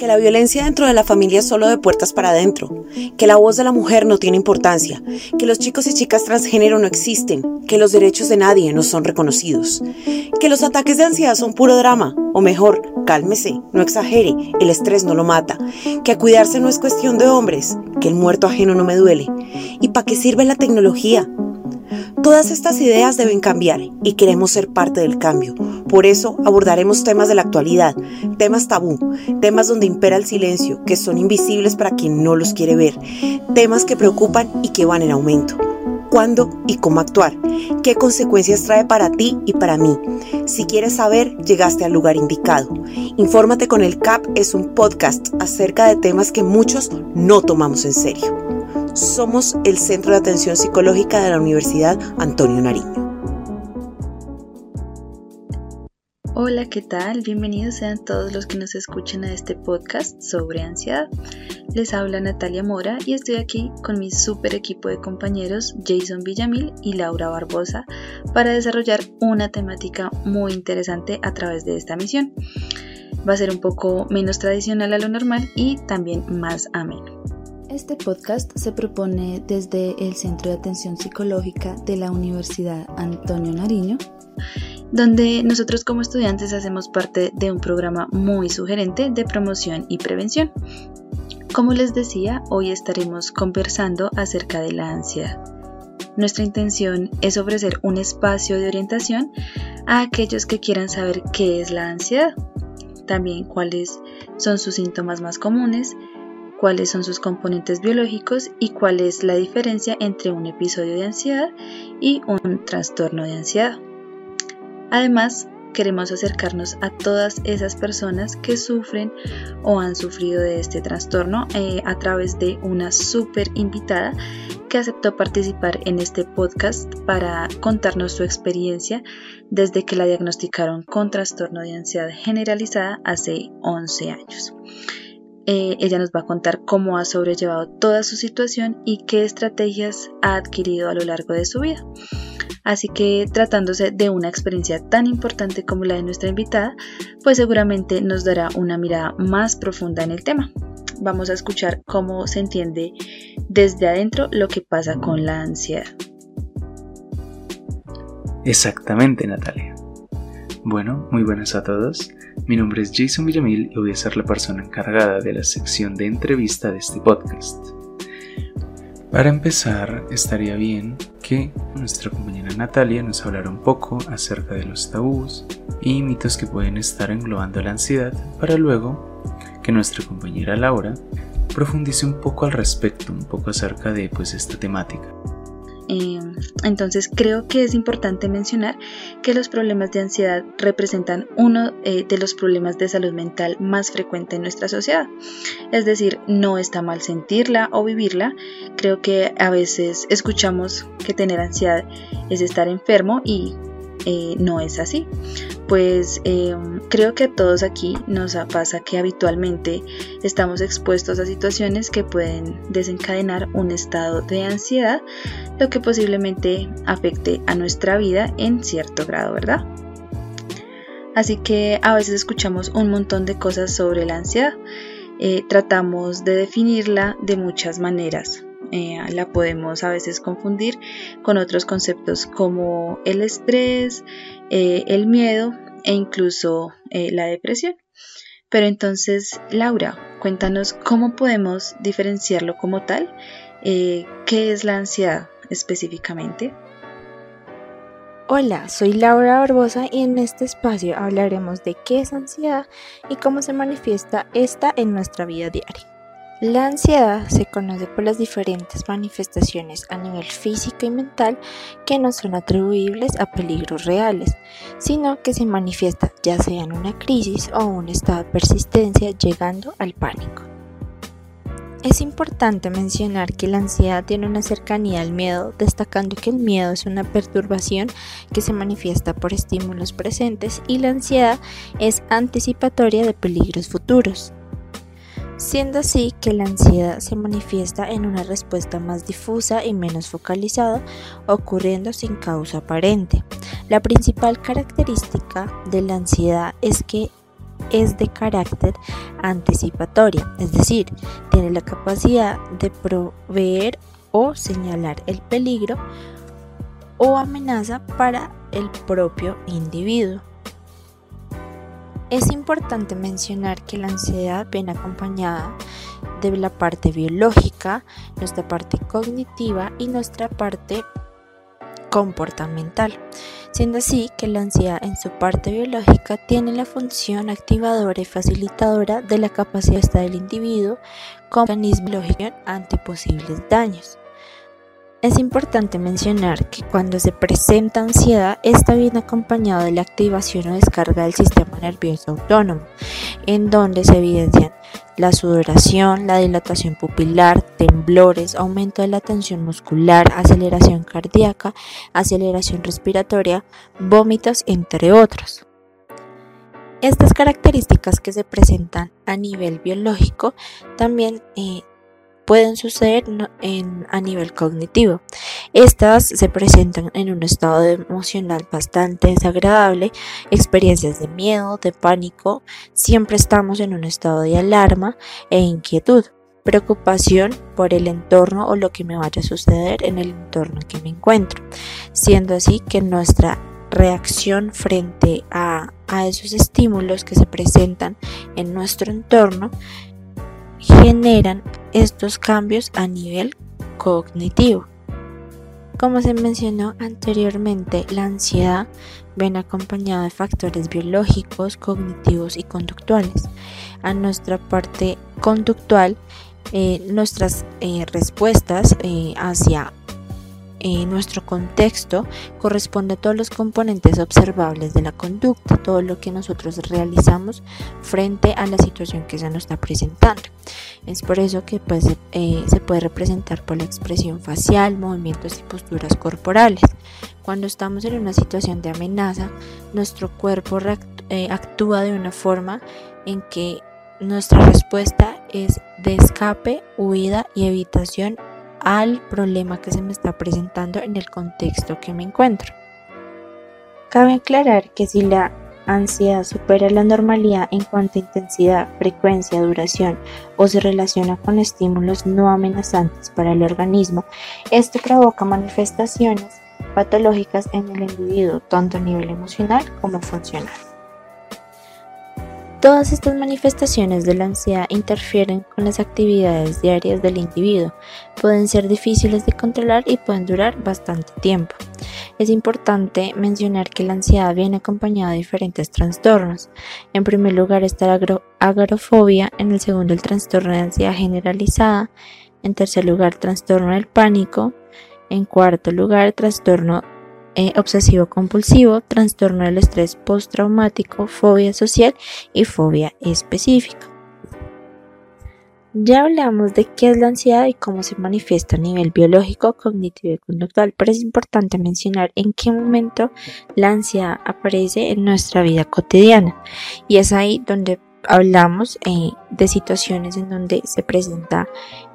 que la violencia dentro de la familia es solo de puertas para adentro, que la voz de la mujer no tiene importancia, que los chicos y chicas transgénero no existen, que los derechos de nadie no son reconocidos, que los ataques de ansiedad son puro drama, o mejor, cálmese, no exagere, el estrés no lo mata, que a cuidarse no es cuestión de hombres, que el muerto ajeno no me duele, y para qué sirve la tecnología, Todas estas ideas deben cambiar y queremos ser parte del cambio. Por eso abordaremos temas de la actualidad, temas tabú, temas donde impera el silencio, que son invisibles para quien no los quiere ver, temas que preocupan y que van en aumento. ¿Cuándo y cómo actuar? ¿Qué consecuencias trae para ti y para mí? Si quieres saber, llegaste al lugar indicado. Infórmate con el CAP es un podcast acerca de temas que muchos no tomamos en serio. Somos el Centro de Atención Psicológica de la Universidad Antonio Nariño. Hola, ¿qué tal? Bienvenidos sean todos los que nos escuchan a este podcast sobre ansiedad. Les habla Natalia Mora y estoy aquí con mi super equipo de compañeros Jason Villamil y Laura Barbosa para desarrollar una temática muy interesante a través de esta misión. Va a ser un poco menos tradicional a lo normal y también más ameno. Este podcast se propone desde el Centro de Atención Psicológica de la Universidad Antonio Nariño, donde nosotros como estudiantes hacemos parte de un programa muy sugerente de promoción y prevención. Como les decía, hoy estaremos conversando acerca de la ansiedad. Nuestra intención es ofrecer un espacio de orientación a aquellos que quieran saber qué es la ansiedad, también cuáles son sus síntomas más comunes, cuáles son sus componentes biológicos y cuál es la diferencia entre un episodio de ansiedad y un trastorno de ansiedad. Además, queremos acercarnos a todas esas personas que sufren o han sufrido de este trastorno eh, a través de una súper invitada que aceptó participar en este podcast para contarnos su experiencia desde que la diagnosticaron con trastorno de ansiedad generalizada hace 11 años. Eh, ella nos va a contar cómo ha sobrellevado toda su situación y qué estrategias ha adquirido a lo largo de su vida. Así que tratándose de una experiencia tan importante como la de nuestra invitada, pues seguramente nos dará una mirada más profunda en el tema. Vamos a escuchar cómo se entiende desde adentro lo que pasa con la ansiedad. Exactamente, Natalia. Bueno, muy buenas a todos. Mi nombre es Jason Villamil y voy a ser la persona encargada de la sección de entrevista de este podcast. Para empezar, estaría bien que nuestra compañera Natalia nos hablara un poco acerca de los tabús y mitos que pueden estar englobando la ansiedad para luego que nuestra compañera Laura profundice un poco al respecto, un poco acerca de pues esta temática. Em, entonces creo que es importante mencionar que los problemas de ansiedad representan uno eh, de los problemas de salud mental más frecuente en nuestra sociedad. Es decir, no está mal sentirla o vivirla. Creo que a veces escuchamos que tener ansiedad es estar enfermo y eh, no es así. Pues eh, creo que a todos aquí nos pasa que habitualmente estamos expuestos a situaciones que pueden desencadenar un estado de ansiedad, lo que posiblemente afecte a nuestra vida en cierto grado, ¿verdad? Así que a veces escuchamos un montón de cosas sobre la ansiedad. Eh, tratamos de definirla de muchas maneras. Eh, la podemos a veces confundir con otros conceptos como el estrés, eh, el miedo e incluso eh, la depresión. Pero entonces, Laura, cuéntanos cómo podemos diferenciarlo como tal. ¿Qué es la ansiedad específicamente? Hola, soy Laura Barbosa y en este espacio hablaremos de qué es ansiedad y cómo se manifiesta esta en nuestra vida diaria. La ansiedad se conoce por las diferentes manifestaciones a nivel físico y mental que no son atribuibles a peligros reales, sino que se manifiesta ya sea en una crisis o un estado de persistencia llegando al pánico. Es importante mencionar que la ansiedad tiene una cercanía al miedo, destacando que el miedo es una perturbación que se manifiesta por estímulos presentes y la ansiedad es anticipatoria de peligros futuros siendo así que la ansiedad se manifiesta en una respuesta más difusa y menos focalizada, ocurriendo sin causa aparente. La principal característica de la ansiedad es que es de carácter anticipatoria, es decir, tiene la capacidad de proveer o señalar el peligro o amenaza para el propio individuo. Es importante mencionar que la ansiedad viene acompañada de la parte biológica, nuestra parte cognitiva y nuestra parte comportamental, siendo así que la ansiedad en su parte biológica tiene la función activadora y facilitadora de la capacidad del individuo como mecanismo biológico ante posibles daños. Es importante mencionar que cuando se presenta ansiedad, esta viene acompañada de la activación o descarga del sistema nervioso autónomo, en donde se evidencian la sudoración, la dilatación pupilar, temblores, aumento de la tensión muscular, aceleración cardíaca, aceleración respiratoria, vómitos, entre otros. Estas características que se presentan a nivel biológico también eh, pueden suceder a nivel cognitivo. Estas se presentan en un estado emocional bastante desagradable, experiencias de miedo, de pánico, siempre estamos en un estado de alarma e inquietud, preocupación por el entorno o lo que me vaya a suceder en el entorno en que me encuentro, siendo así que nuestra reacción frente a, a esos estímulos que se presentan en nuestro entorno generan estos cambios a nivel cognitivo. Como se mencionó anteriormente, la ansiedad viene acompañada de factores biológicos, cognitivos y conductuales. A nuestra parte conductual, eh, nuestras eh, respuestas eh, hacia nuestro contexto corresponde a todos los componentes observables de la conducta, todo lo que nosotros realizamos frente a la situación que se nos está presentando. Es por eso que pues, eh, se puede representar por la expresión facial, movimientos y posturas corporales. Cuando estamos en una situación de amenaza, nuestro cuerpo eh, actúa de una forma en que nuestra respuesta es de escape, huida y evitación al problema que se me está presentando en el contexto que me encuentro. Cabe aclarar que si la ansiedad supera la normalidad en cuanto a intensidad, frecuencia, duración o se relaciona con estímulos no amenazantes para el organismo, esto provoca manifestaciones patológicas en el individuo, tanto a nivel emocional como funcional. Todas estas manifestaciones de la ansiedad interfieren con las actividades diarias del individuo, pueden ser difíciles de controlar y pueden durar bastante tiempo. Es importante mencionar que la ansiedad viene acompañada de diferentes trastornos. En primer lugar está la agorafobia, en el segundo el trastorno de ansiedad generalizada, en tercer lugar trastorno del pánico, en cuarto lugar trastorno eh, obsesivo compulsivo, trastorno del estrés postraumático, fobia social y fobia específica. Ya hablamos de qué es la ansiedad y cómo se manifiesta a nivel biológico, cognitivo y conductual, pero es importante mencionar en qué momento la ansiedad aparece en nuestra vida cotidiana. Y es ahí donde hablamos eh, de situaciones en donde se presenta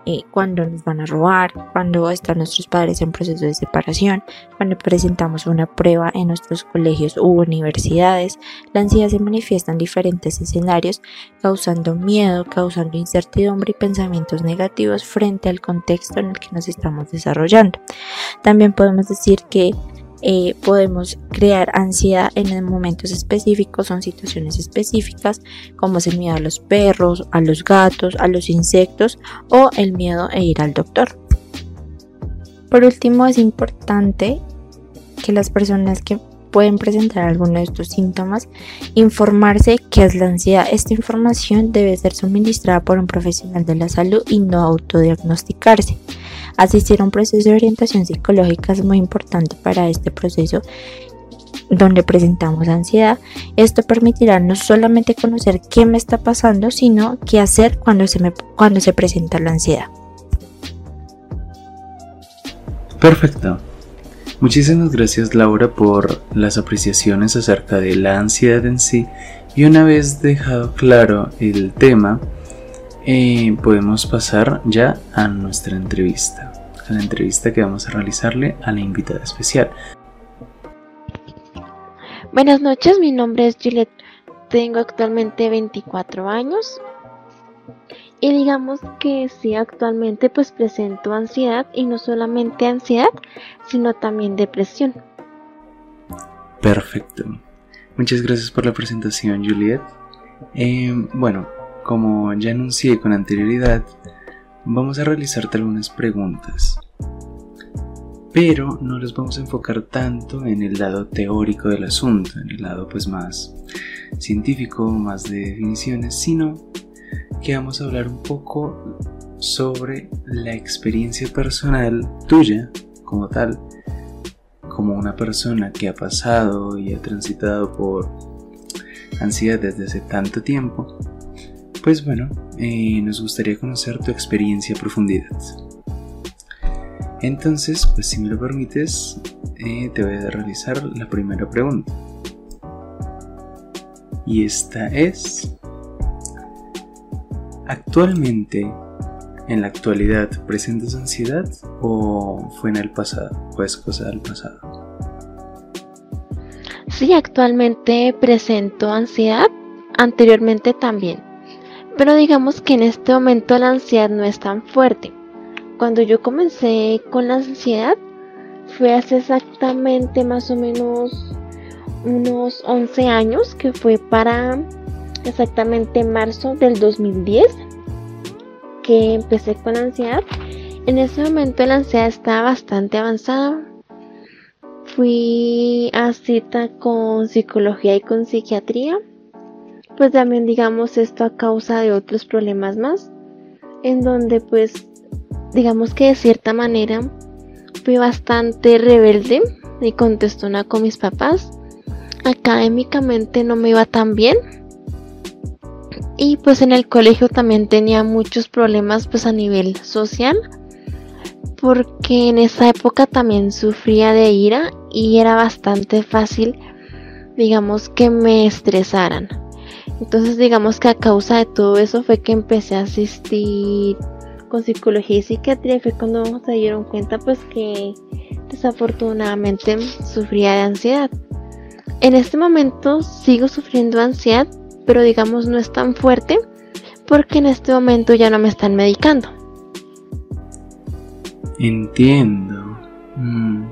eh, cuando nos van a robar, cuando están nuestros padres en proceso de separación, cuando presentamos una prueba en nuestros colegios u universidades. La ansiedad se manifiesta en diferentes escenarios, causando miedo, causando incertidumbre y pensamientos negativos frente al contexto en el que nos estamos desarrollando. También podemos decir que eh, podemos crear ansiedad en momentos específicos, son situaciones específicas, como es el miedo a los perros, a los gatos, a los insectos o el miedo a ir al doctor. Por último, es importante que las personas que pueden presentar alguno de estos síntomas, informarse qué es la ansiedad. Esta información debe ser suministrada por un profesional de la salud y no autodiagnosticarse. Asistir a un proceso de orientación psicológica es muy importante para este proceso donde presentamos ansiedad. Esto permitirá no solamente conocer qué me está pasando, sino qué hacer cuando se, me, cuando se presenta la ansiedad. Perfecto. Muchísimas gracias Laura por las apreciaciones acerca de la ansiedad en sí y una vez dejado claro el tema, eh, podemos pasar ya a nuestra entrevista, a la entrevista que vamos a realizarle a la invitada especial. Buenas noches, mi nombre es Juliette tengo actualmente 24 años y digamos que sí, actualmente pues presento ansiedad y no solamente ansiedad, sino también depresión. Perfecto. Muchas gracias por la presentación, Juliet. Eh, bueno, como ya anuncié con anterioridad, vamos a realizarte algunas preguntas. Pero no los vamos a enfocar tanto en el lado teórico del asunto, en el lado pues más científico, más de definiciones, sino que vamos a hablar un poco sobre la experiencia personal tuya como tal, como una persona que ha pasado y ha transitado por ansiedad desde hace tanto tiempo, pues bueno, eh, nos gustaría conocer tu experiencia a profundidad. Entonces, pues si me lo permites, eh, te voy a realizar la primera pregunta. Y esta es, ¿actualmente, en la actualidad, presentas ansiedad o fue en el pasado? ¿O es cosa del pasado? Sí, actualmente presento ansiedad, anteriormente también. Pero digamos que en este momento la ansiedad no es tan fuerte. Cuando yo comencé con la ansiedad fue hace exactamente más o menos unos 11 años, que fue para exactamente marzo del 2010 que empecé con la ansiedad. En ese momento la ansiedad estaba bastante avanzada. Fui a cita con psicología y con psiquiatría. Pues también digamos esto a causa de otros problemas más. En donde pues digamos que de cierta manera fui bastante rebelde y contestona con mis papás. Académicamente no me iba tan bien. Y pues en el colegio también tenía muchos problemas pues a nivel social. Porque en esa época también sufría de ira y era bastante fácil digamos que me estresaran. Entonces digamos que a causa de todo eso fue que empecé a asistir con psicología y psiquiatría fue cuando se dieron cuenta pues que desafortunadamente sufría de ansiedad. En este momento sigo sufriendo ansiedad, pero digamos no es tan fuerte porque en este momento ya no me están medicando. Entiendo. Mm.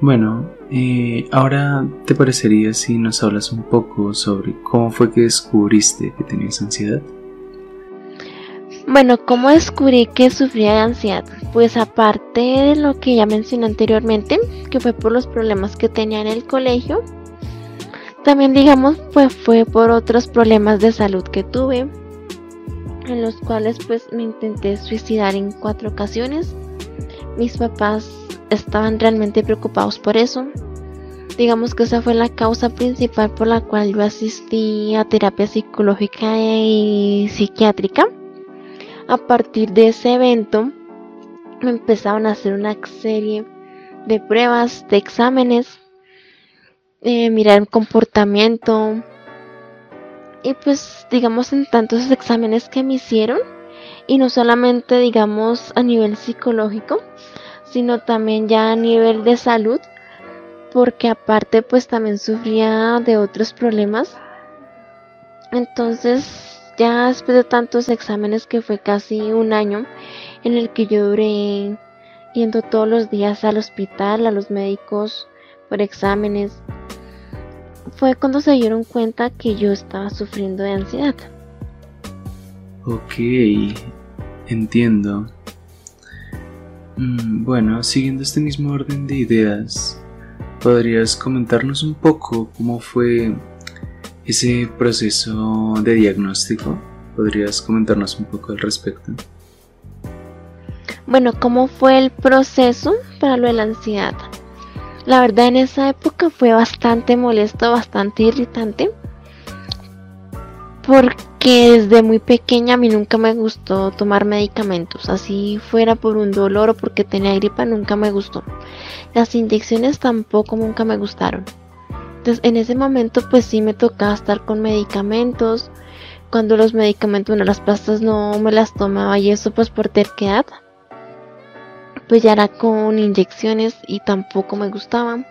Bueno, eh, ahora te parecería si nos hablas un poco sobre cómo fue que descubriste que tenías ansiedad. Bueno, ¿cómo descubrí que sufría de ansiedad? Pues aparte de lo que ya mencioné anteriormente, que fue por los problemas que tenía en el colegio, también digamos pues fue por otros problemas de salud que tuve, en los cuales pues me intenté suicidar en cuatro ocasiones. Mis papás estaban realmente preocupados por eso. Digamos que esa fue la causa principal por la cual yo asistí a terapia psicológica y psiquiátrica a partir de ese evento me empezaron a hacer una serie de pruebas, de exámenes, eh, mirar el comportamiento. Y pues digamos en tantos exámenes que me hicieron, y no solamente digamos a nivel psicológico, sino también ya a nivel de salud, porque aparte pues también sufría de otros problemas. Entonces ya después de tantos exámenes que fue casi un año en el que yo duré yendo todos los días al hospital, a los médicos por exámenes, fue cuando se dieron cuenta que yo estaba sufriendo de ansiedad. Ok, entiendo. Mm, bueno, siguiendo este mismo orden de ideas, ¿podrías comentarnos un poco cómo fue ese proceso de diagnóstico. ¿Podrías comentarnos un poco al respecto? Bueno, ¿cómo fue el proceso para lo de la ansiedad? La verdad en esa época fue bastante molesto, bastante irritante. Porque desde muy pequeña a mí nunca me gustó tomar medicamentos. Así fuera por un dolor o porque tenía gripa, nunca me gustó. Las inyecciones tampoco nunca me gustaron. Entonces en ese momento pues sí me tocaba estar con medicamentos. Cuando los medicamentos, bueno, las pastas no me las tomaba y eso pues por terquedad. Pues ya era con inyecciones y tampoco me gustaban.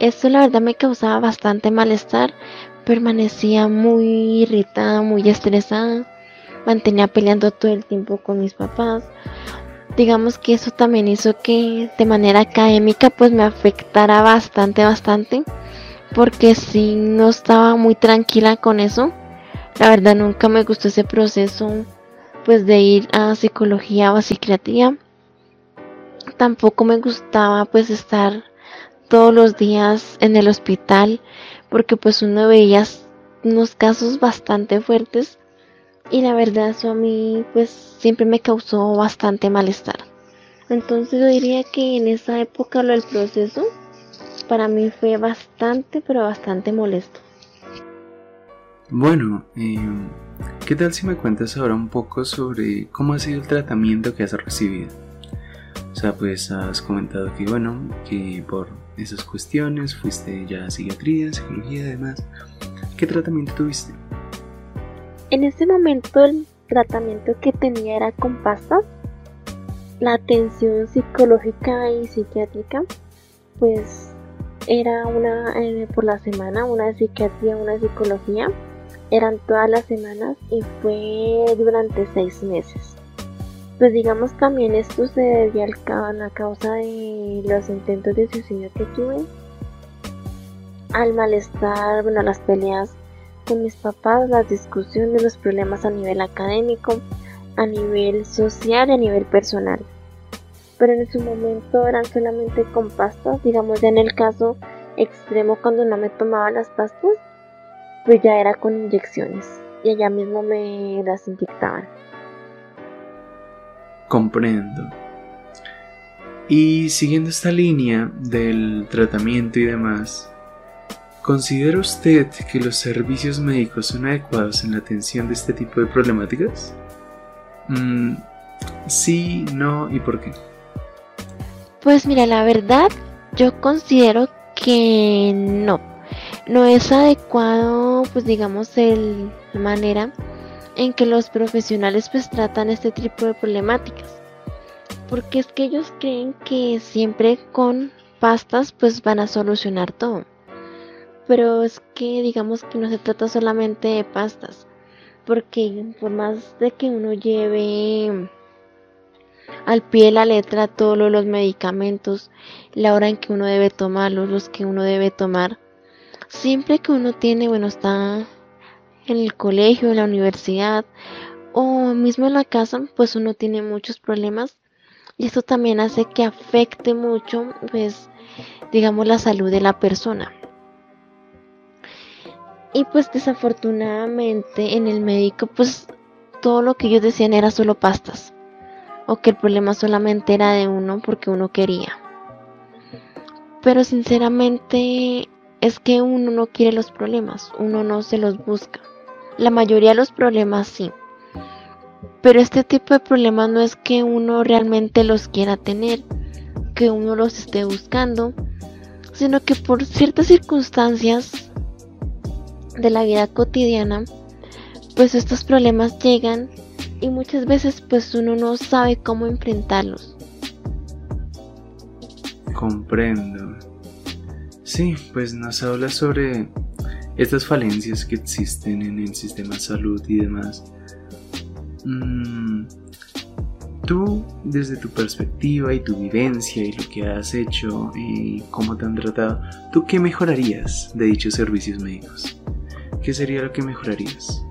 Esto la verdad me causaba bastante malestar permanecía muy irritada, muy estresada, mantenía peleando todo el tiempo con mis papás. Digamos que eso también hizo que de manera académica pues me afectara bastante, bastante, porque si no estaba muy tranquila con eso. La verdad nunca me gustó ese proceso pues de ir a psicología o a psiquiatría. Tampoco me gustaba pues estar todos los días en el hospital porque pues uno veía unos casos bastante fuertes y la verdad eso a mí pues siempre me causó bastante malestar. Entonces yo diría que en esa época lo del proceso para mí fue bastante pero bastante molesto. Bueno, em, ¿qué tal si me cuentas ahora un poco sobre cómo ha sido el tratamiento que has recibido? O sea, pues has comentado que bueno, que por esas cuestiones fuiste ya a psiquiatría, psicología y demás. ¿Qué tratamiento tuviste? En ese momento el tratamiento que tenía era con pastas. La atención psicológica y psiquiátrica, pues era una eh, por la semana, una de psiquiatría, una de psicología. Eran todas las semanas y fue durante seis meses. Pues digamos también esto se debía a causa de los intentos de suicidio que tuve, al malestar, bueno, las peleas con mis papás, las discusiones, los problemas a nivel académico, a nivel social y a nivel personal. Pero en su momento eran solamente con pastas, digamos ya en el caso extremo cuando no me tomaba las pastas, pues ya era con inyecciones y allá mismo me las inyectaban. Comprendo. Y siguiendo esta línea del tratamiento y demás, ¿considera usted que los servicios médicos son adecuados en la atención de este tipo de problemáticas? Mm, sí, no y por qué. Pues mira, la verdad, yo considero que no. No es adecuado, pues digamos, el, manera en que los profesionales pues tratan este tipo de problemáticas. Porque es que ellos creen que siempre con pastas pues van a solucionar todo. Pero es que digamos que no se trata solamente de pastas. Porque por más de que uno lleve al pie de la letra todos los medicamentos, la hora en que uno debe tomarlos, los que uno debe tomar, siempre que uno tiene, bueno, está en el colegio, en la universidad o mismo en la casa, pues uno tiene muchos problemas y esto también hace que afecte mucho, pues, digamos, la salud de la persona. Y pues desafortunadamente en el médico, pues todo lo que ellos decían era solo pastas. O que el problema solamente era de uno porque uno quería. Pero sinceramente es que uno no quiere los problemas, uno no se los busca. La mayoría de los problemas sí. Pero este tipo de problemas no es que uno realmente los quiera tener, que uno los esté buscando, sino que por ciertas circunstancias de la vida cotidiana, pues estos problemas llegan y muchas veces pues uno no sabe cómo enfrentarlos. Comprendo. Sí, pues nos habla sobre estas falencias que existen en el sistema de salud y demás, mm, tú desde tu perspectiva y tu vivencia y lo que has hecho y cómo te han tratado, ¿tú qué mejorarías de dichos servicios médicos? ¿Qué sería lo que mejorarías?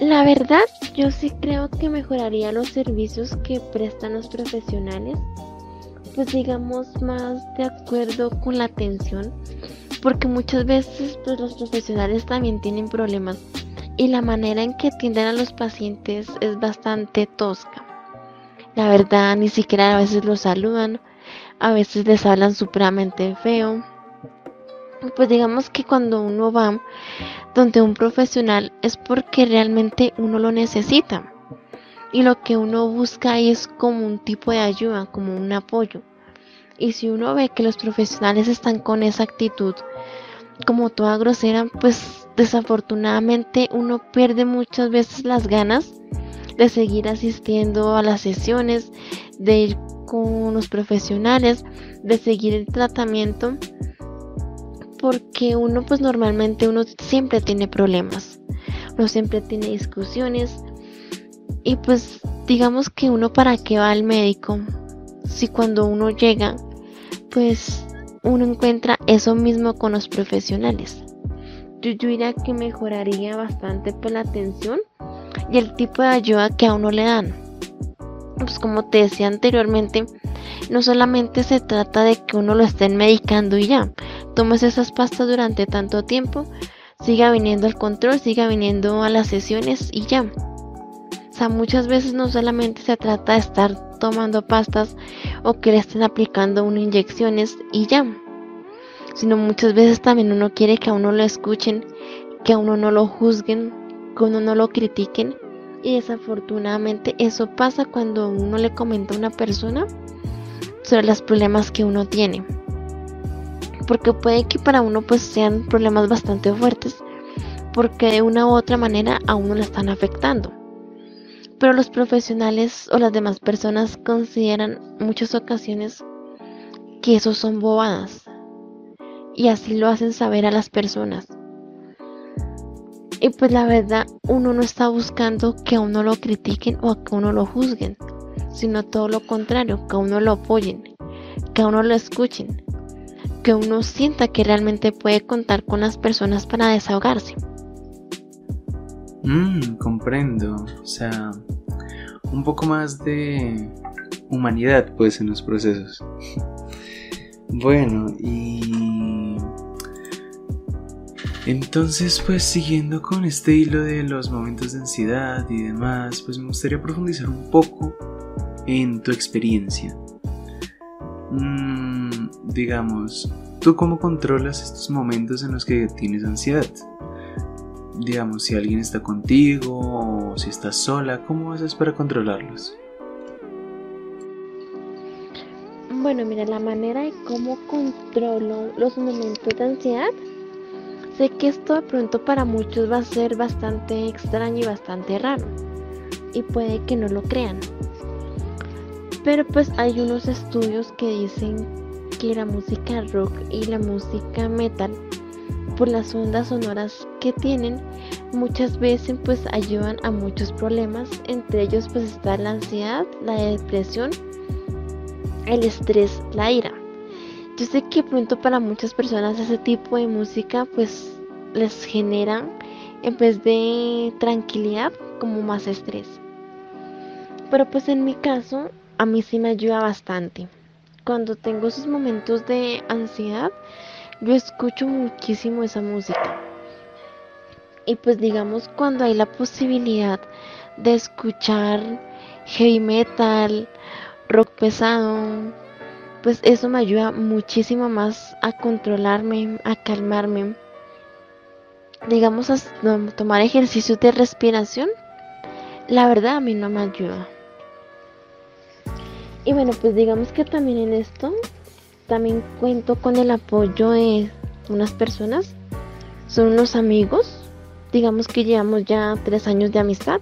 La verdad, yo sí creo que mejoraría los servicios que prestan los profesionales, pues digamos más de acuerdo con la atención porque muchas veces pues, los profesionales también tienen problemas y la manera en que atienden a los pacientes es bastante tosca. La verdad, ni siquiera a veces los saludan, a veces les hablan supremamente feo. Pues digamos que cuando uno va donde un profesional es porque realmente uno lo necesita. Y lo que uno busca ahí es como un tipo de ayuda, como un apoyo. Y si uno ve que los profesionales están con esa actitud, como toda grosera, pues desafortunadamente uno pierde muchas veces las ganas de seguir asistiendo a las sesiones, de ir con los profesionales, de seguir el tratamiento, porque uno pues normalmente uno siempre tiene problemas, uno siempre tiene discusiones. Y pues digamos que uno para qué va al médico si cuando uno llega pues uno encuentra eso mismo con los profesionales. Yo, diría que mejoraría bastante pues la atención y el tipo de ayuda que a uno le dan. Pues como te decía anteriormente, no solamente se trata de que uno lo estén medicando y ya, tomes esas pastas durante tanto tiempo, siga viniendo al control, siga viniendo a las sesiones y ya. O sea, muchas veces no solamente se trata de estar tomando pastas o que le estén aplicando unas inyecciones y ya, sino muchas veces también uno quiere que a uno lo escuchen, que a uno no lo juzguen, que a uno no lo critiquen y desafortunadamente eso pasa cuando uno le comenta a una persona sobre los problemas que uno tiene. Porque puede que para uno pues sean problemas bastante fuertes, porque de una u otra manera a uno le están afectando. Pero los profesionales o las demás personas consideran muchas ocasiones que eso son bobadas. Y así lo hacen saber a las personas. Y pues la verdad, uno no está buscando que a uno lo critiquen o a que uno lo juzguen sino todo lo contrario, que uno lo apoyen, que uno lo escuchen, que uno sienta que realmente puede contar con las personas para desahogarse. Mmm, comprendo. O sea, un poco más de humanidad pues en los procesos. bueno, y... Entonces, pues siguiendo con este hilo de los momentos de ansiedad y demás, pues me gustaría profundizar un poco en tu experiencia. Mm, digamos, ¿tú cómo controlas estos momentos en los que tienes ansiedad? Digamos, si alguien está contigo o si estás sola, ¿cómo haces para controlarlos? Bueno, mira, la manera de cómo controlo los momentos de ansiedad, sé que esto de pronto para muchos va a ser bastante extraño y bastante raro. Y puede que no lo crean. Pero pues hay unos estudios que dicen que la música rock y la música metal, por las ondas sonoras que tienen, muchas veces pues ayudan a muchos problemas. Entre ellos pues está la ansiedad, la depresión, el estrés, la ira. Yo sé que pronto para muchas personas ese tipo de música pues les genera en vez de tranquilidad como más estrés. Pero pues en mi caso a mí sí me ayuda bastante. Cuando tengo esos momentos de ansiedad, yo escucho muchísimo esa música. Y pues digamos cuando hay la posibilidad de escuchar heavy metal, rock pesado, pues eso me ayuda muchísimo más a controlarme, a calmarme. Digamos a tomar ejercicios de respiración, la verdad a mí no me ayuda. Y bueno, pues digamos que también en esto, también cuento con el apoyo de unas personas. Son unos amigos, digamos que llevamos ya tres años de amistad.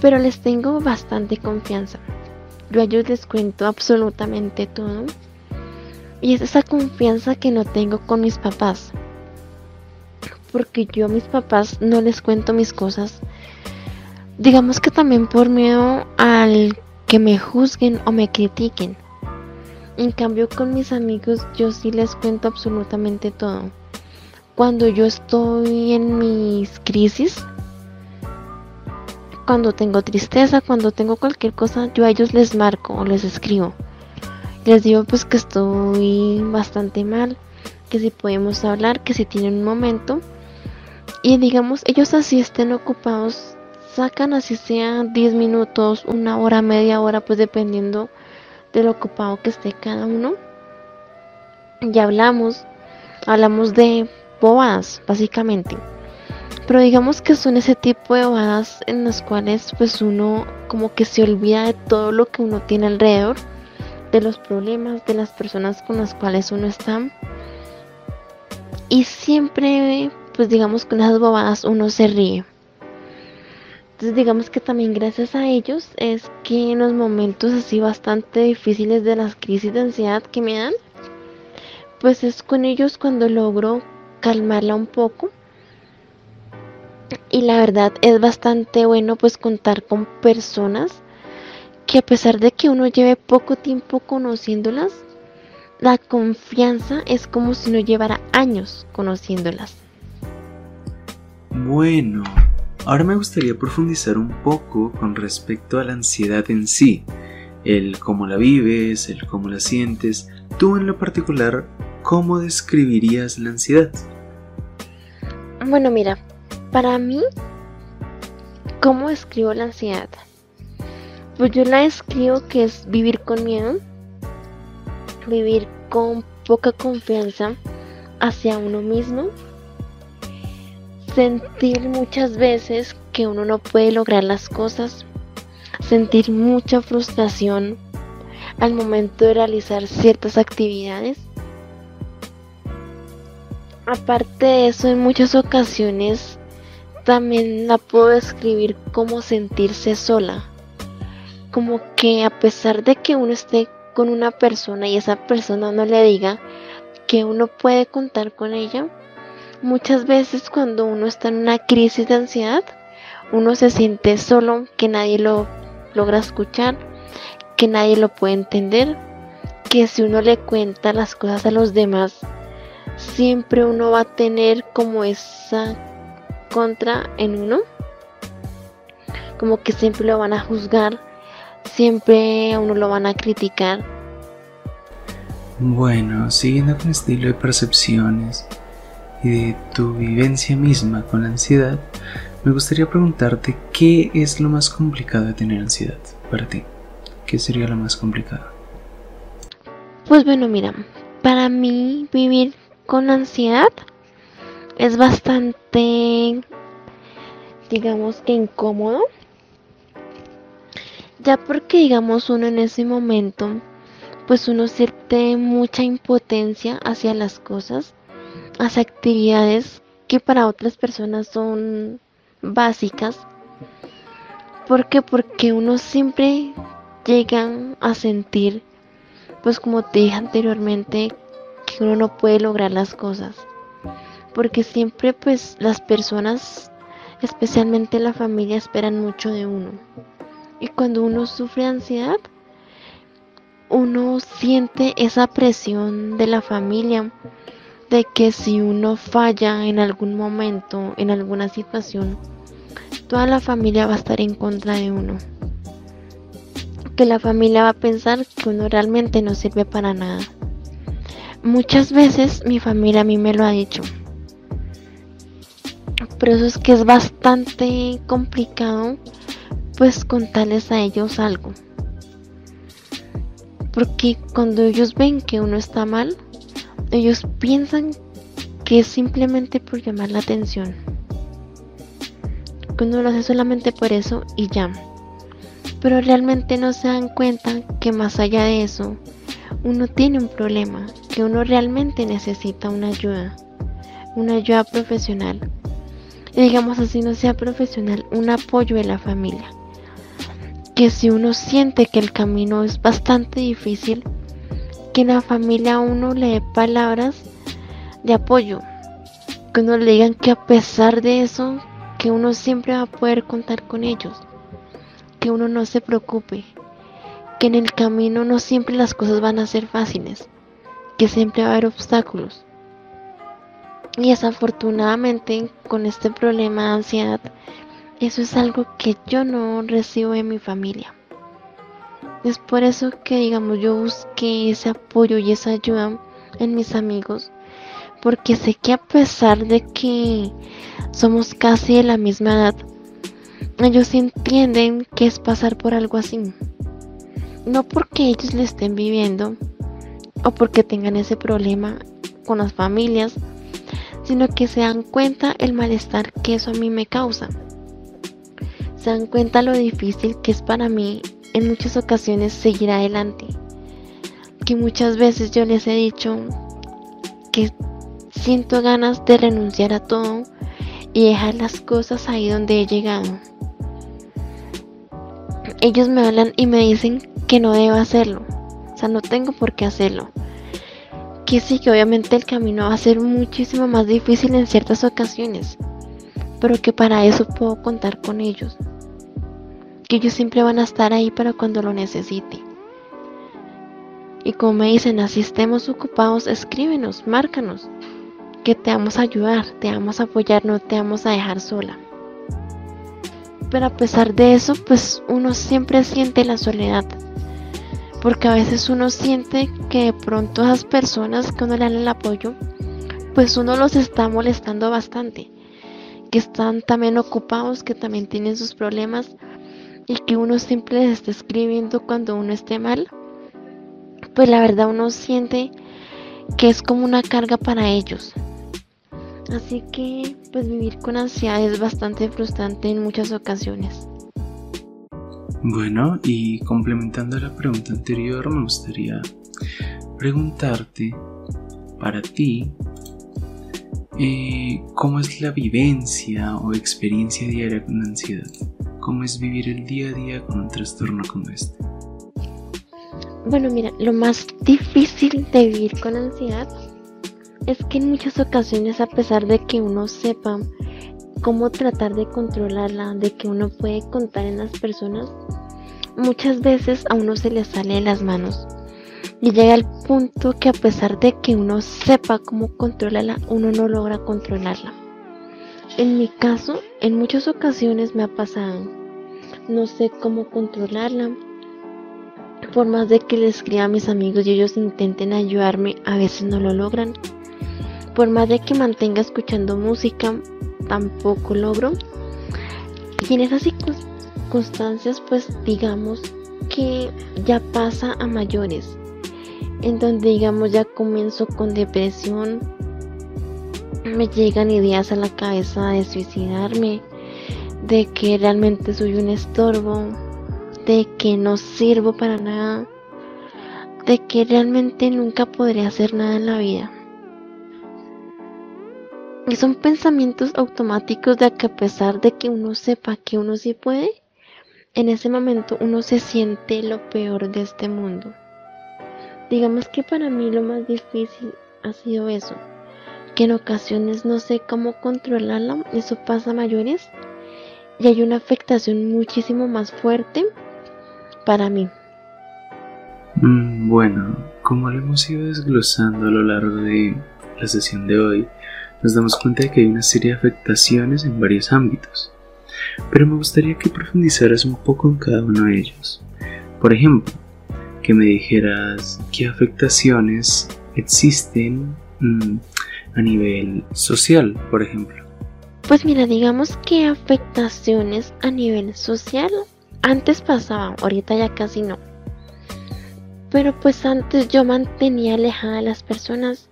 Pero les tengo bastante confianza. Yo a ellos les cuento absolutamente todo. Y es esa confianza que no tengo con mis papás. Porque yo a mis papás no les cuento mis cosas. Digamos que también por miedo al que me juzguen o me critiquen. En cambio con mis amigos yo sí les cuento absolutamente todo. Cuando yo estoy en mis crisis, cuando tengo tristeza, cuando tengo cualquier cosa, yo a ellos les marco o les escribo. Les digo pues que estoy bastante mal, que si podemos hablar, que si tienen un momento. Y digamos, ellos así estén ocupados sacan así sean 10 minutos, una hora, media hora, pues dependiendo de lo ocupado que esté cada uno. Y hablamos, hablamos de bobadas, básicamente. Pero digamos que son ese tipo de bobadas en las cuales pues uno como que se olvida de todo lo que uno tiene alrededor, de los problemas, de las personas con las cuales uno está. Y siempre pues digamos con esas bobadas uno se ríe. Entonces digamos que también gracias a ellos es que en los momentos así bastante difíciles de las crisis de ansiedad que me dan, pues es con ellos cuando logro calmarla un poco. Y la verdad es bastante bueno pues contar con personas que a pesar de que uno lleve poco tiempo conociéndolas, la confianza es como si no llevara años conociéndolas. Bueno, ahora me gustaría profundizar un poco con respecto a la ansiedad en sí, el cómo la vives, el cómo la sientes. Tú en lo particular, ¿cómo describirías la ansiedad? Bueno, mira, para mí, ¿cómo escribo la ansiedad? Pues yo la escribo que es vivir con miedo, vivir con poca confianza hacia uno mismo, sentir muchas veces que uno no puede lograr las cosas, sentir mucha frustración al momento de realizar ciertas actividades. Aparte de eso, en muchas ocasiones también la puedo describir como sentirse sola como que a pesar de que uno esté con una persona y esa persona no le diga que uno puede contar con ella, muchas veces cuando uno está en una crisis de ansiedad, uno se siente solo, que nadie lo logra escuchar, que nadie lo puede entender, que si uno le cuenta las cosas a los demás, siempre uno va a tener como esa contra en uno, como que siempre lo van a juzgar, siempre a uno lo van a criticar. Bueno, siguiendo con estilo de percepciones y de tu vivencia misma con la ansiedad, me gustaría preguntarte qué es lo más complicado de tener ansiedad para ti. ¿Qué sería lo más complicado? Pues bueno, mira, para mí vivir con ansiedad es bastante, digamos que incómodo ya porque digamos uno en ese momento, pues uno siente mucha impotencia hacia las cosas, hacia actividades que para otras personas son básicas. ¿Por qué? Porque uno siempre llega a sentir, pues como te dije anteriormente, que uno no puede lograr las cosas. Porque siempre pues las personas, especialmente la familia, esperan mucho de uno. Y cuando uno sufre ansiedad, uno siente esa presión de la familia, de que si uno falla en algún momento, en alguna situación, toda la familia va a estar en contra de uno. Que la familia va a pensar que uno realmente no sirve para nada. Muchas veces mi familia a mí me lo ha dicho. Pero eso es que es bastante complicado pues contarles a ellos algo. Porque cuando ellos ven que uno está mal, ellos piensan que es simplemente por llamar la atención. Que uno lo hace solamente por eso y ya. Pero realmente no se dan cuenta que más allá de eso, uno tiene un problema, que uno realmente necesita una ayuda, una ayuda profesional. Y digamos así no sea profesional, un apoyo de la familia que si uno siente que el camino es bastante difícil, que en la familia uno le dé palabras de apoyo, que uno le digan que a pesar de eso, que uno siempre va a poder contar con ellos, que uno no se preocupe, que en el camino no siempre las cosas van a ser fáciles, que siempre va a haber obstáculos. Y desafortunadamente con este problema de ansiedad eso es algo que yo no recibo en mi familia. Es por eso que, digamos, yo busqué ese apoyo y esa ayuda en mis amigos, porque sé que a pesar de que somos casi de la misma edad, ellos entienden que es pasar por algo así. No porque ellos le estén viviendo o porque tengan ese problema con las familias, sino que se dan cuenta el malestar que eso a mí me causa se dan cuenta lo difícil que es para mí en muchas ocasiones seguir adelante. Que muchas veces yo les he dicho que siento ganas de renunciar a todo y dejar las cosas ahí donde he llegado. Ellos me hablan y me dicen que no debo hacerlo. O sea, no tengo por qué hacerlo. que sí, que obviamente el camino va a ser muchísimo más difícil en ciertas ocasiones, pero que para eso puedo contar con ellos. Que ellos siempre van a estar ahí para cuando lo necesite. Y como me dicen, así estemos ocupados, escríbenos, márcanos, que te vamos a ayudar, te vamos a apoyar, no te vamos a dejar sola. Pero a pesar de eso, pues uno siempre siente la soledad. Porque a veces uno siente que de pronto esas personas que uno le dan el apoyo, pues uno los está molestando bastante. Que están también ocupados, que también tienen sus problemas y que uno siempre les está escribiendo cuando uno esté mal pues la verdad uno siente que es como una carga para ellos. Así que pues vivir con ansiedad es bastante frustrante en muchas ocasiones. Bueno, y complementando la pregunta anterior, me gustaría preguntarte, para ti, eh, ¿cómo es la vivencia o experiencia diaria con ansiedad? ¿Cómo es vivir el día a día con un trastorno como este? Bueno, mira, lo más difícil de vivir con ansiedad es que en muchas ocasiones, a pesar de que uno sepa cómo tratar de controlarla, de que uno puede contar en las personas, muchas veces a uno se le sale de las manos. Y llega el punto que a pesar de que uno sepa cómo controlarla, uno no logra controlarla. En mi caso, en muchas ocasiones me ha pasado. No sé cómo controlarla, por más de que les escriba a mis amigos y ellos intenten ayudarme, a veces no lo logran. Por más de que mantenga escuchando música, tampoco logro. Y en esas circunstancias, pues digamos que ya pasa a mayores. En donde digamos ya comienzo con depresión. Me llegan ideas a la cabeza de suicidarme. De que realmente soy un estorbo de que no sirvo para nada, de que realmente nunca podré hacer nada en la vida. Y son pensamientos automáticos de que a pesar de que uno sepa que uno sí puede, en ese momento uno se siente lo peor de este mundo. Digamos que para mí lo más difícil ha sido eso, que en ocasiones no sé cómo controlarla, eso pasa a mayores y hay una afectación muchísimo más fuerte para mí. Mm, bueno, como lo hemos ido desglosando a lo largo de la sesión de hoy, nos damos cuenta de que hay una serie de afectaciones en varios ámbitos, pero me gustaría que profundizaras un poco en cada uno de ellos. Por ejemplo, que me dijeras qué afectaciones existen mm, a nivel social, por ejemplo. Pues mira, digamos que afectaciones a nivel social antes pasaba, ahorita ya casi no. Pero pues antes yo mantenía alejada a las personas.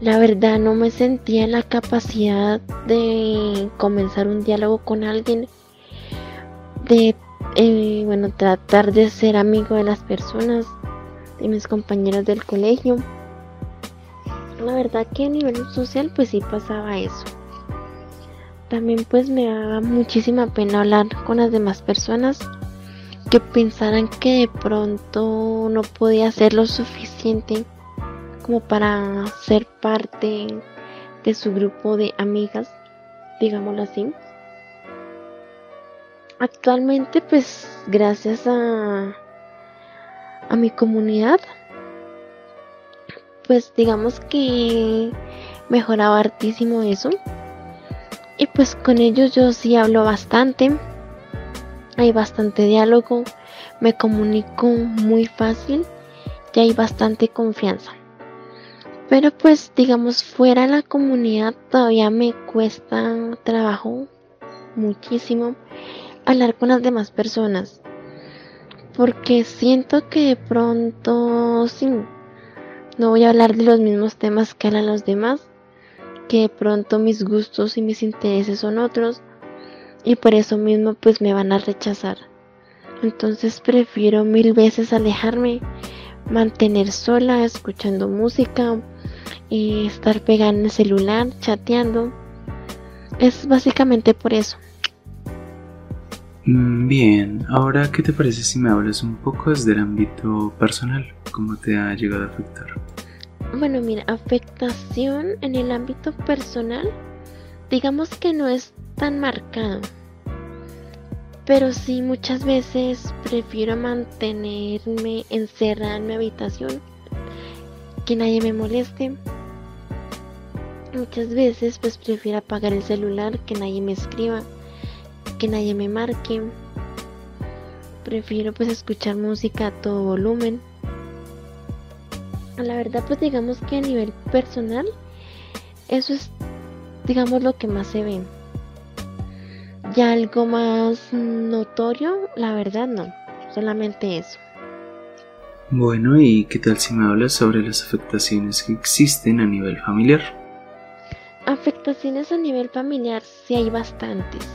La verdad no me sentía en la capacidad de comenzar un diálogo con alguien. De, eh, bueno, tratar de ser amigo de las personas, de mis compañeros del colegio. La verdad que a nivel social pues sí pasaba eso. También pues me daba muchísima pena hablar con las demás personas que pensaran que de pronto no podía hacer lo suficiente como para ser parte de su grupo de amigas, digámoslo así. Actualmente pues gracias a, a mi comunidad pues digamos que mejoraba hartísimo eso y pues con ellos yo sí hablo bastante. Hay bastante diálogo. Me comunico muy fácil. Y hay bastante confianza. Pero pues digamos fuera de la comunidad todavía me cuesta trabajo muchísimo hablar con las demás personas. Porque siento que de pronto sí, no voy a hablar de los mismos temas que hablan los demás que de pronto mis gustos y mis intereses son otros y por eso mismo pues me van a rechazar. Entonces prefiero mil veces alejarme, mantener sola, escuchando música, y estar pegada en el celular, chateando. Es básicamente por eso. Mm, bien, ahora ¿qué te parece si me hablas un poco desde el ámbito personal? ¿Cómo te ha llegado a afectar? Bueno, mira, afectación en el ámbito personal, digamos que no es tan marcado. Pero sí, muchas veces prefiero mantenerme encerrada en mi habitación, que nadie me moleste. Muchas veces pues prefiero apagar el celular, que nadie me escriba, que nadie me marque. Prefiero pues escuchar música a todo volumen. La verdad pues digamos que a nivel personal, eso es digamos lo que más se ve. Ya algo más notorio, la verdad no, solamente eso. Bueno, ¿y qué tal si me hablas sobre las afectaciones que existen a nivel familiar? Afectaciones a nivel familiar sí hay bastantes.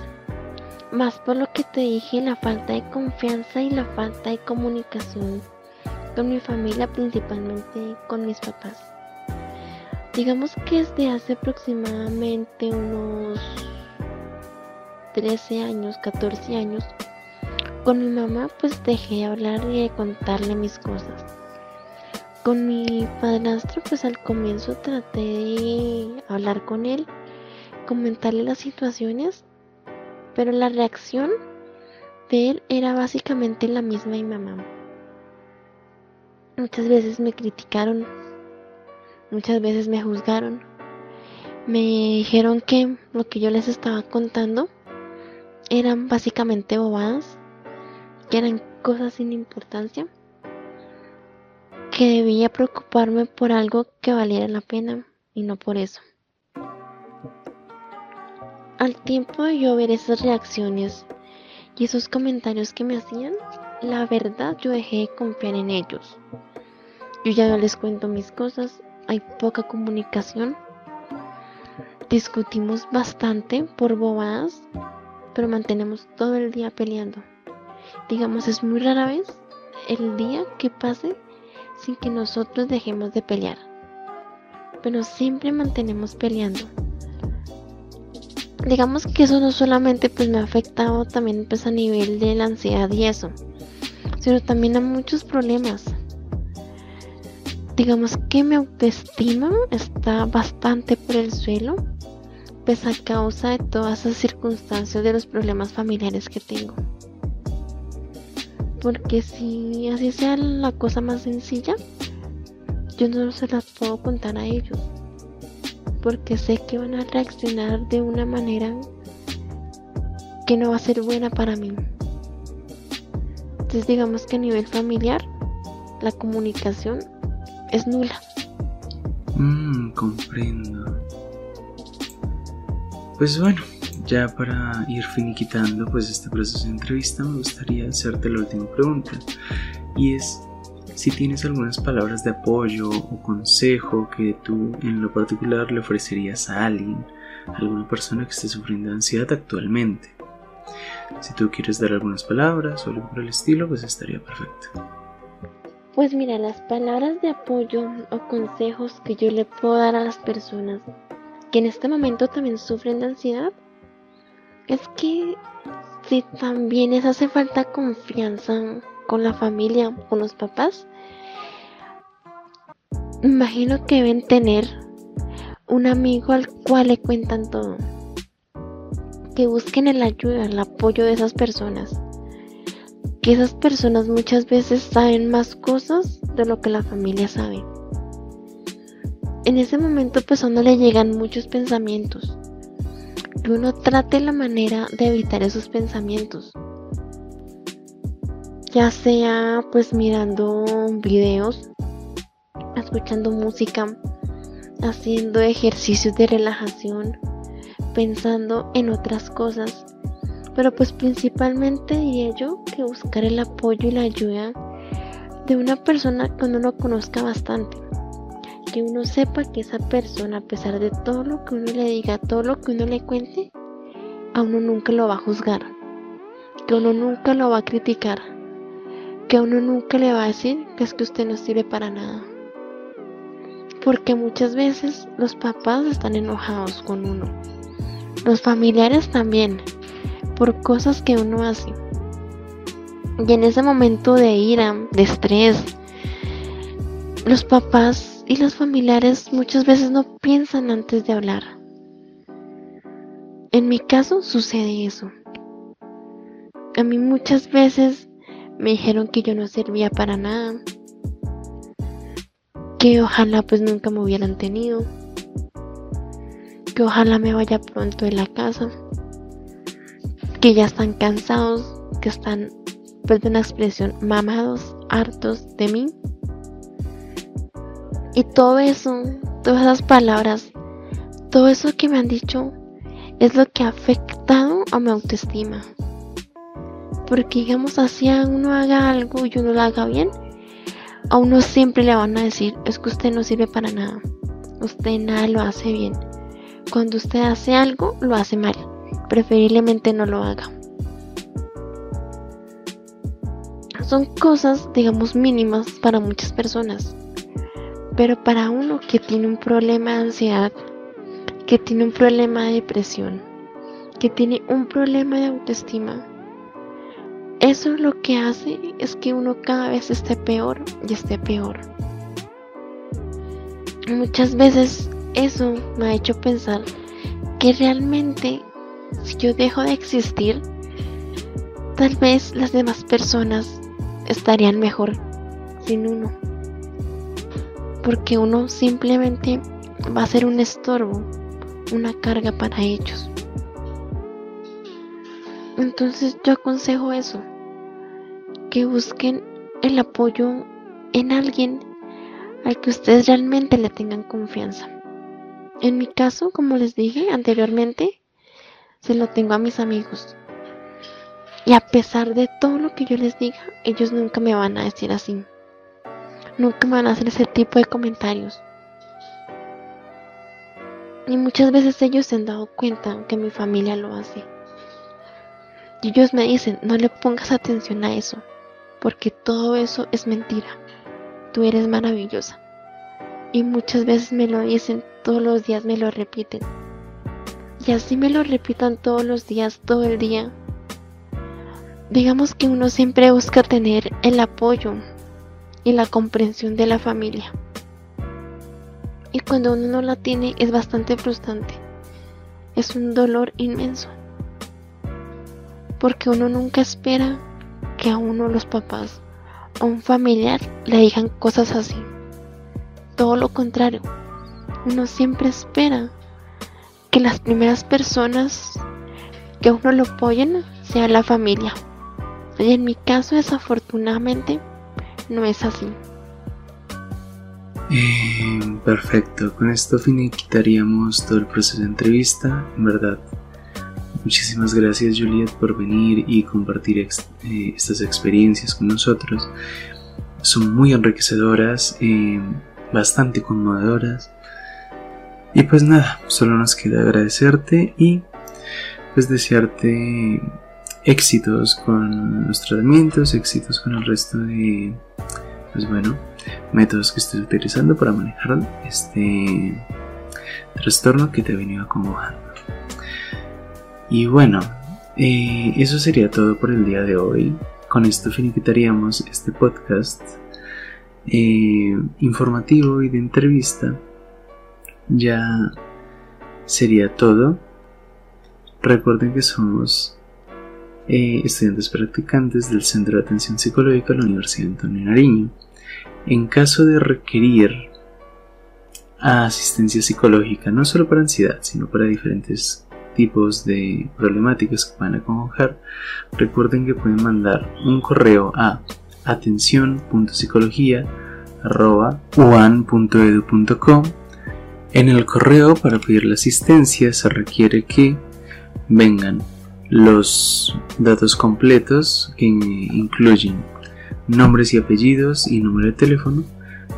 Más por lo que te dije, la falta de confianza y la falta de comunicación con mi familia, principalmente con mis papás. Digamos que desde hace aproximadamente unos 13 años, 14 años, con mi mamá pues dejé de hablar y de contarle mis cosas. Con mi padrastro pues al comienzo traté de hablar con él, comentarle las situaciones, pero la reacción de él era básicamente la misma de mi mamá. Muchas veces me criticaron, muchas veces me juzgaron, me dijeron que lo que yo les estaba contando eran básicamente bobadas, que eran cosas sin importancia, que debía preocuparme por algo que valiera la pena y no por eso. Al tiempo de yo ver esas reacciones y esos comentarios que me hacían, la verdad yo dejé de confiar en ellos. Yo ya no les cuento mis cosas, hay poca comunicación. Discutimos bastante por bobadas pero mantenemos todo el día peleando. Digamos, es muy rara vez el día que pase sin que nosotros dejemos de pelear. Pero siempre mantenemos peleando. Digamos que eso no solamente pues me ha afectado también pues a nivel de la ansiedad y eso, sino también a muchos problemas. Digamos que mi autoestima está bastante por el suelo pues a causa de todas esas circunstancias de los problemas familiares que tengo. Porque si así sea la cosa más sencilla, yo no se las puedo contar a ellos. Porque sé que van a reaccionar de una manera que no va a ser buena para mí. Entonces digamos que a nivel familiar, la comunicación es nula. Mmm, comprendo. Pues bueno, ya para ir finiquitando pues este proceso de entrevista me gustaría hacerte la última pregunta y es si tienes algunas palabras de apoyo o consejo que tú en lo particular le ofrecerías a alguien, alguna persona que esté sufriendo de ansiedad actualmente. Si tú quieres dar algunas palabras o algo por el estilo, pues estaría perfecto. Pues mira, las palabras de apoyo o consejos que yo le puedo dar a las personas que en este momento también sufren de ansiedad, es que si también les hace falta confianza con la familia, con los papás, imagino que deben tener un amigo al cual le cuentan todo. Que busquen el ayuda, el apoyo de esas personas. Que esas personas muchas veces saben más cosas de lo que la familia sabe en ese momento pues a uno le llegan muchos pensamientos. Que uno trate la manera de evitar esos pensamientos. Ya sea pues mirando videos, escuchando música, haciendo ejercicios de relajación, pensando en otras cosas. Pero pues principalmente diría yo que buscar el apoyo y la ayuda de una persona que uno lo conozca bastante. Que uno sepa que esa persona, a pesar de todo lo que uno le diga, todo lo que uno le cuente, a uno nunca lo va a juzgar, que uno nunca lo va a criticar, que uno nunca le va a decir que es que usted no sirve para nada. Porque muchas veces los papás están enojados con uno, los familiares también, por cosas que uno hace. Y en ese momento de ira, de estrés, los papás y los familiares muchas veces no piensan antes de hablar. En mi caso sucede eso. A mí muchas veces me dijeron que yo no servía para nada, que ojalá pues nunca me hubieran tenido, que ojalá me vaya pronto de la casa, que ya están cansados, que están, pues de una expresión, mamados, hartos de mí. Y todo eso, todas esas palabras, todo eso que me han dicho es lo que ha afectado a mi autoestima. Porque digamos así a uno haga algo y uno lo haga bien, a uno siempre le van a decir, es que usted no sirve para nada. Usted nada lo hace bien. Cuando usted hace algo, lo hace mal. Preferiblemente no lo haga. Son cosas, digamos, mínimas para muchas personas. Pero para uno que tiene un problema de ansiedad, que tiene un problema de depresión, que tiene un problema de autoestima, eso lo que hace es que uno cada vez esté peor y esté peor. Muchas veces eso me ha hecho pensar que realmente si yo dejo de existir, tal vez las demás personas estarían mejor sin uno. Porque uno simplemente va a ser un estorbo, una carga para ellos. Entonces yo aconsejo eso, que busquen el apoyo en alguien al que ustedes realmente le tengan confianza. En mi caso, como les dije anteriormente, se lo tengo a mis amigos. Y a pesar de todo lo que yo les diga, ellos nunca me van a decir así. Nunca me van a hacer ese tipo de comentarios. Y muchas veces ellos se han dado cuenta que mi familia lo hace. Y ellos me dicen, no le pongas atención a eso, porque todo eso es mentira. Tú eres maravillosa. Y muchas veces me lo dicen, todos los días me lo repiten. Y así me lo repitan todos los días, todo el día. Digamos que uno siempre busca tener el apoyo y la comprensión de la familia. Y cuando uno no la tiene es bastante frustrante. Es un dolor inmenso porque uno nunca espera que a uno los papás o un familiar le digan cosas así. Todo lo contrario, uno siempre espera que las primeras personas que uno lo apoyen sea la familia. Y en mi caso, desafortunadamente, no es así. Eh, perfecto, con esto quitaríamos todo el proceso de entrevista. En verdad, Muchísimas gracias Juliet por venir y compartir eh, estas experiencias con nosotros. Son muy enriquecedoras, eh, bastante conmovedoras. Y pues nada, solo nos queda agradecerte y pues desearte éxitos con los tratamientos, éxitos con el resto de, pues bueno, métodos que estés utilizando para manejar este trastorno que te ha venido acomodando. Y bueno, eh, eso sería todo por el día de hoy. Con esto finiquitaríamos este podcast eh, informativo y de entrevista. Ya sería todo. Recuerden que somos eh, estudiantes practicantes del Centro de Atención Psicológica de la Universidad Antonio Nariño. En caso de requerir asistencia psicológica, no solo para ansiedad, sino para diferentes tipos de problemáticas que van a conjugar, recuerden que pueden mandar un correo a atención.psicología.uan.edu.com. En el correo para pedir la asistencia se requiere que vengan los datos completos que incluyen nombres y apellidos y número de teléfono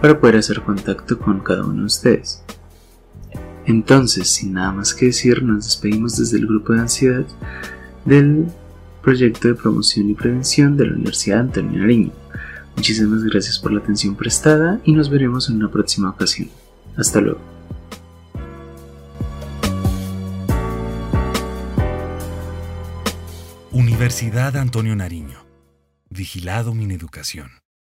para poder hacer contacto con cada uno de ustedes. Entonces, sin nada más que decir, nos despedimos desde el grupo de ansiedad del proyecto de promoción y prevención de la Universidad Antonio Nariño. Muchísimas gracias por la atención prestada y nos veremos en una próxima ocasión. Hasta luego. Universidad Antonio Nariño. Vigilado mi educación.